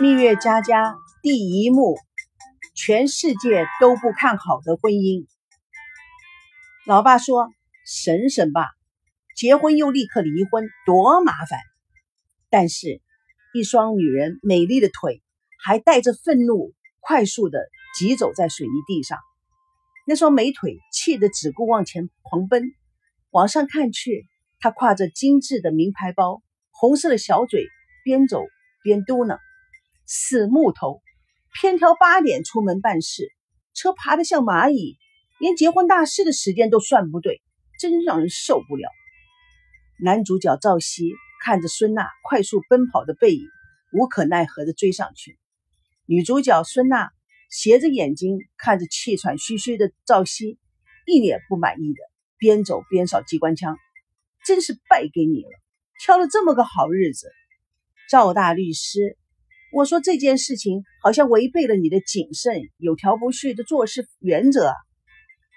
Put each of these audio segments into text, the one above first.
蜜月佳佳第一幕，全世界都不看好的婚姻。老爸说：“省省吧，结婚又立刻离婚，多麻烦。”但是，一双女人美丽的腿还带着愤怒，快速的疾走在水泥地上。那双美腿气得只顾往前狂奔。往上看去，她挎着精致的名牌包，红色的小嘴边走边嘟囔。死木头，偏挑八点出门办事，车爬得像蚂蚁，连结婚大事的时间都算不对，真让人受不了。男主角赵熙看着孙娜快速奔跑的背影，无可奈何地追上去。女主角孙娜斜着眼睛看着气喘吁吁的赵熙，一脸不满意的边走边扫机关枪，真是败给你了，挑了这么个好日子。赵大律师。我说这件事情好像违背了你的谨慎、有条不紊的做事原则，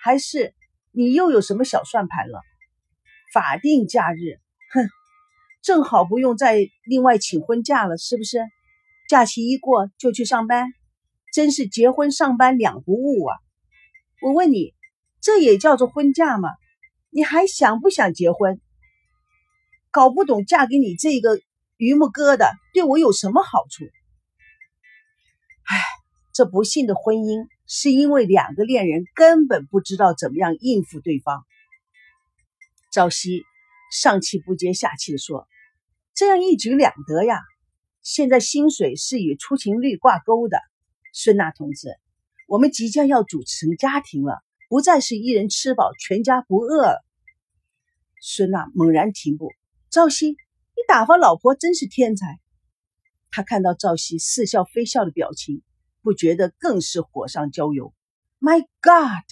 还是你又有什么小算盘了？法定假日，哼，正好不用再另外请婚假了，是不是？假期一过就去上班，真是结婚上班两不误啊！我问你，这也叫做婚假吗？你还想不想结婚？搞不懂嫁给你这个榆木疙瘩对我有什么好处？唉，这不幸的婚姻是因为两个恋人根本不知道怎么样应付对方。赵熙上气不接下气地说：“这样一举两得呀！现在薪水是与出勤率挂钩的，孙娜同志，我们即将要组成家庭了，不再是一人吃饱全家不饿。”孙娜猛然停步：“赵熙，你打发老婆真是天才。”他看到赵熙似笑非笑的表情，不觉得更是火上浇油。My God，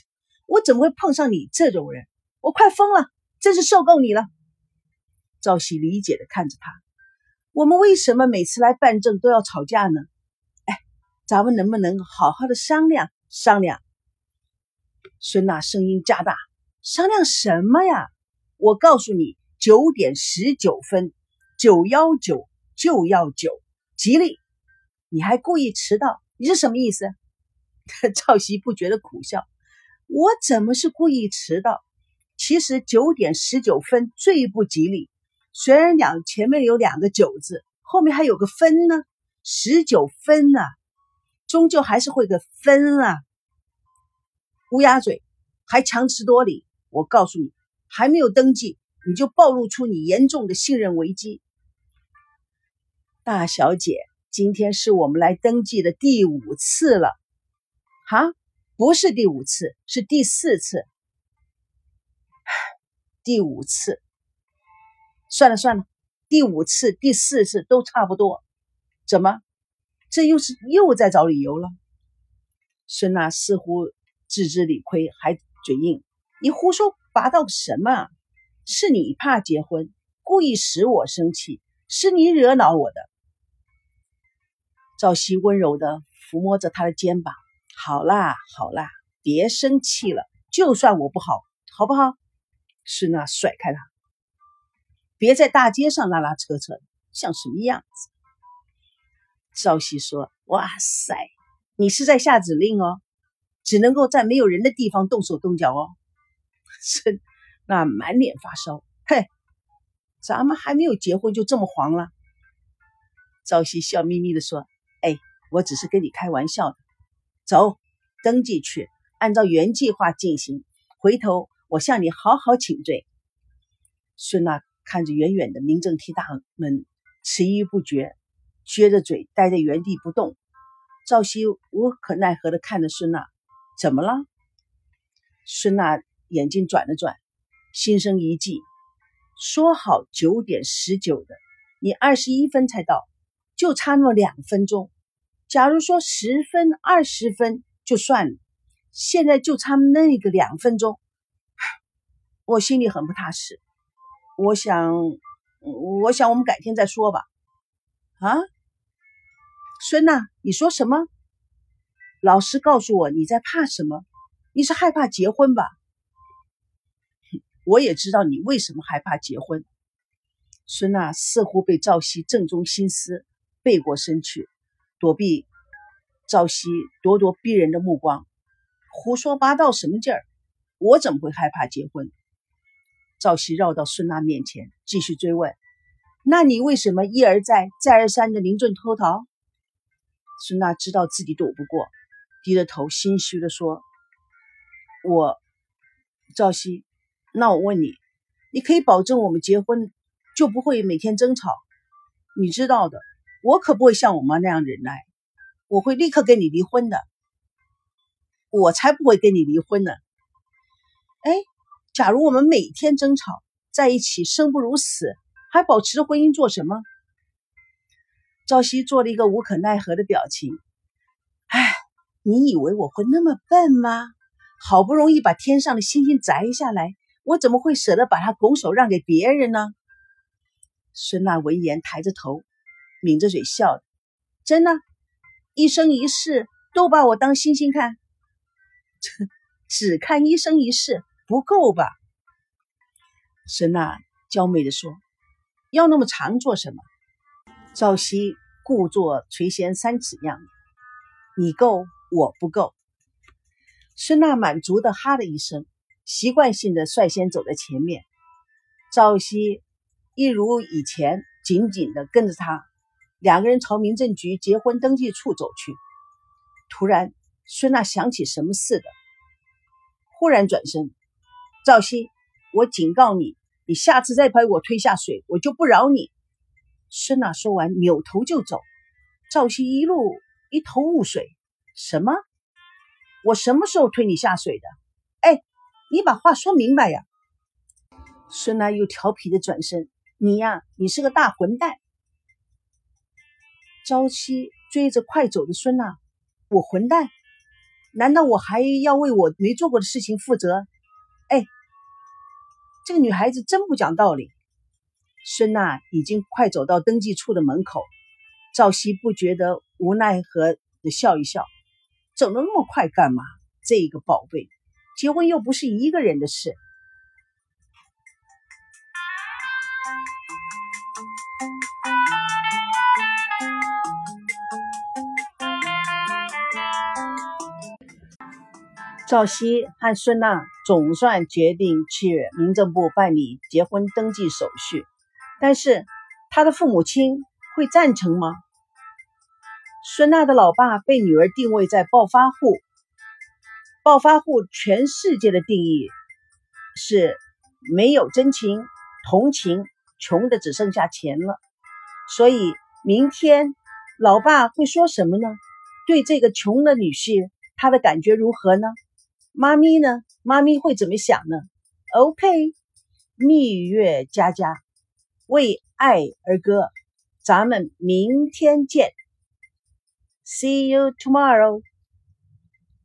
我怎么会碰上你这种人？我快疯了，真是受够你了。赵熙理解的看着他，我们为什么每次来办证都要吵架呢？哎，咱们能不能好好的商量商量？孙娜声音加大，商量什么呀？我告诉你，九点十九分，九幺九就要九。吉利，你还故意迟到，你是什么意思？赵熙不觉得苦笑，我怎么是故意迟到？其实九点十九分最不吉利，虽然两前面有两个九字，后面还有个分呢，十九分啊，终究还是会个分啊。乌鸦嘴，还强词夺理。我告诉你，还没有登记，你就暴露出你严重的信任危机。大小姐，今天是我们来登记的第五次了，哈，不是第五次，是第四次。第五次，算了算了，第五次、第四次都差不多。怎么，这又是又在找理由了？孙娜似乎自知理亏，还嘴硬：“你胡说八道什么？是你怕结婚，故意使我生气，是你惹恼我的。”赵熙温柔地抚摸着他的肩膀，好啦好啦，别生气了。就算我不好，好不好？孙娜甩开他，别在大街上拉拉扯扯，像什么样子？赵熙说：“哇塞，你是在下指令哦，只能够在没有人的地方动手动脚哦。”孙那满脸发烧，嘿，咱们还没有结婚就这么黄了？赵熙笑眯眯地说。我只是跟你开玩笑的。走，登记去，按照原计划进行。回头我向你好好请罪。孙娜看着远远的民政厅大门，迟疑不决，撅着嘴待在原地不动。赵熙无可奈何地看着孙娜，怎么了？孙娜眼睛转了转，心生一计。说好九点十九的，你二十一分才到。就差那么两分钟，假如说十分、二十分就算了，现在就差那个两分钟，我心里很不踏实。我想，我想我们改天再说吧。啊，孙娜，你说什么？老实告诉我，你在怕什么？你是害怕结婚吧？我也知道你为什么害怕结婚。孙娜似乎被赵熙正中心思。背过身去，躲避赵熙咄咄逼人的目光。胡说八道什么劲儿？我怎么会害怕结婚？赵熙绕到孙娜面前，继续追问：“那你为什么一而再、再而三的临阵脱逃？”孙娜知道自己躲不过，低着头，心虚的说：“我，赵熙，那我问你，你可以保证我们结婚就不会每天争吵？你知道的，我可不会像我妈那样忍耐，我会立刻跟你离婚的。我才不会跟你离婚呢！哎。”假如我们每天争吵在一起，生不如死，还保持着婚姻做什么？赵熙做了一个无可奈何的表情。哎，你以为我会那么笨吗？好不容易把天上的星星摘下来，我怎么会舍得把它拱手让给别人呢？孙娜闻言抬着头，抿着嘴笑真的，一生一世都把我当星星看？只看一生一世。不够吧？孙娜娇媚地说：“要那么长做什么？”赵熙故作垂涎三尺样，你够，我不够。孙娜满足的哈了一声，习惯性的率先走在前面。赵熙一如以前，紧紧的跟着他。两个人朝民政局结婚登记处走去。突然，孙娜想起什么似的，忽然转身。赵鑫，我警告你，你下次再把我推下水，我就不饶你。孙娜说完，扭头就走。赵鑫一路一头雾水，什么？我什么时候推你下水的？哎，你把话说明白呀！孙娜又调皮的转身，你呀，你是个大混蛋。赵熙追着快走的孙娜，我混蛋？难道我还要为我没做过的事情负责？哎，这个女孩子真不讲道理。孙娜已经快走到登记处的门口，赵熙不觉得无奈何的笑一笑，走的那么快干嘛？这个宝贝，结婚又不是一个人的事。赵熙和孙娜总算决定去民政部办理结婚登记手续，但是他的父母亲会赞成吗？孙娜的老爸被女儿定位在暴发户，暴发户全世界的定义是没有真情、同情，穷的只剩下钱了。所以明天老爸会说什么呢？对这个穷的女婿，他的感觉如何呢？妈咪呢？妈咪会怎么想呢？OK，蜜月佳佳，为爱而歌，咱们明天见，See you tomorrow。